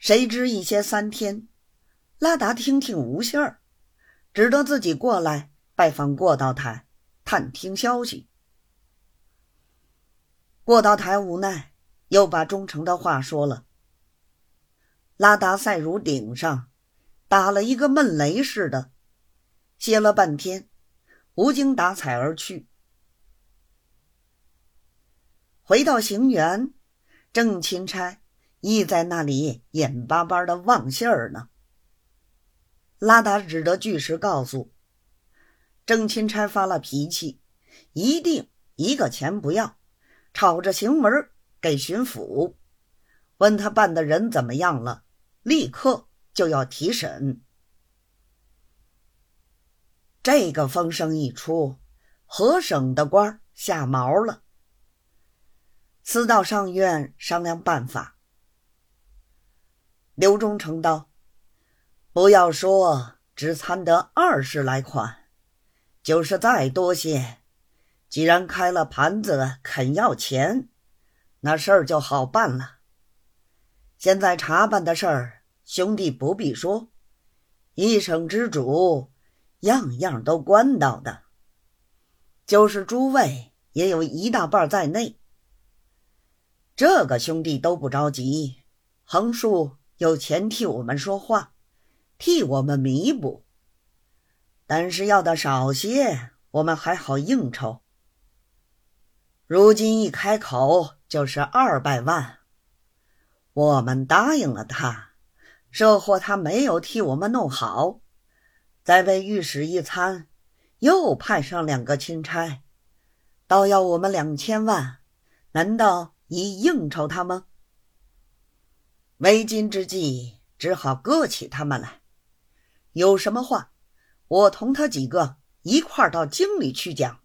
谁知一歇三天，拉达听听无信儿，只得自己过来拜访过道台，探听消息。过道台无奈，又把忠诚的话说了。拉达赛如顶上打了一个闷雷似的，歇了半天，无精打采而去。回到行辕，郑钦差亦在那里眼巴巴的望信儿呢。拉达只得据实告诉郑钦差，发了脾气，一定一个钱不要，吵着行文给巡抚，问他办的人怎么样了。立刻就要提审。这个风声一出，河省的官吓毛了，私到上院商量办法。刘忠诚道：“不要说只参得二十来款，就是再多些，既然开了盘子肯要钱，那事儿就好办了。”现在查办的事儿，兄弟不必说，一省之主，样样都关到的，就是诸位也有一大半在内。这个兄弟都不着急，横竖有钱替我们说话，替我们弥补。但是要的少些，我们还好应酬。如今一开口就是二百万。我们答应了他，这货他没有替我们弄好，再为御史一参，又派上两个钦差，倒要我们两千万，难道以应酬他吗？为今之计，只好搁起他们来。有什么话，我同他几个一块到京里去讲。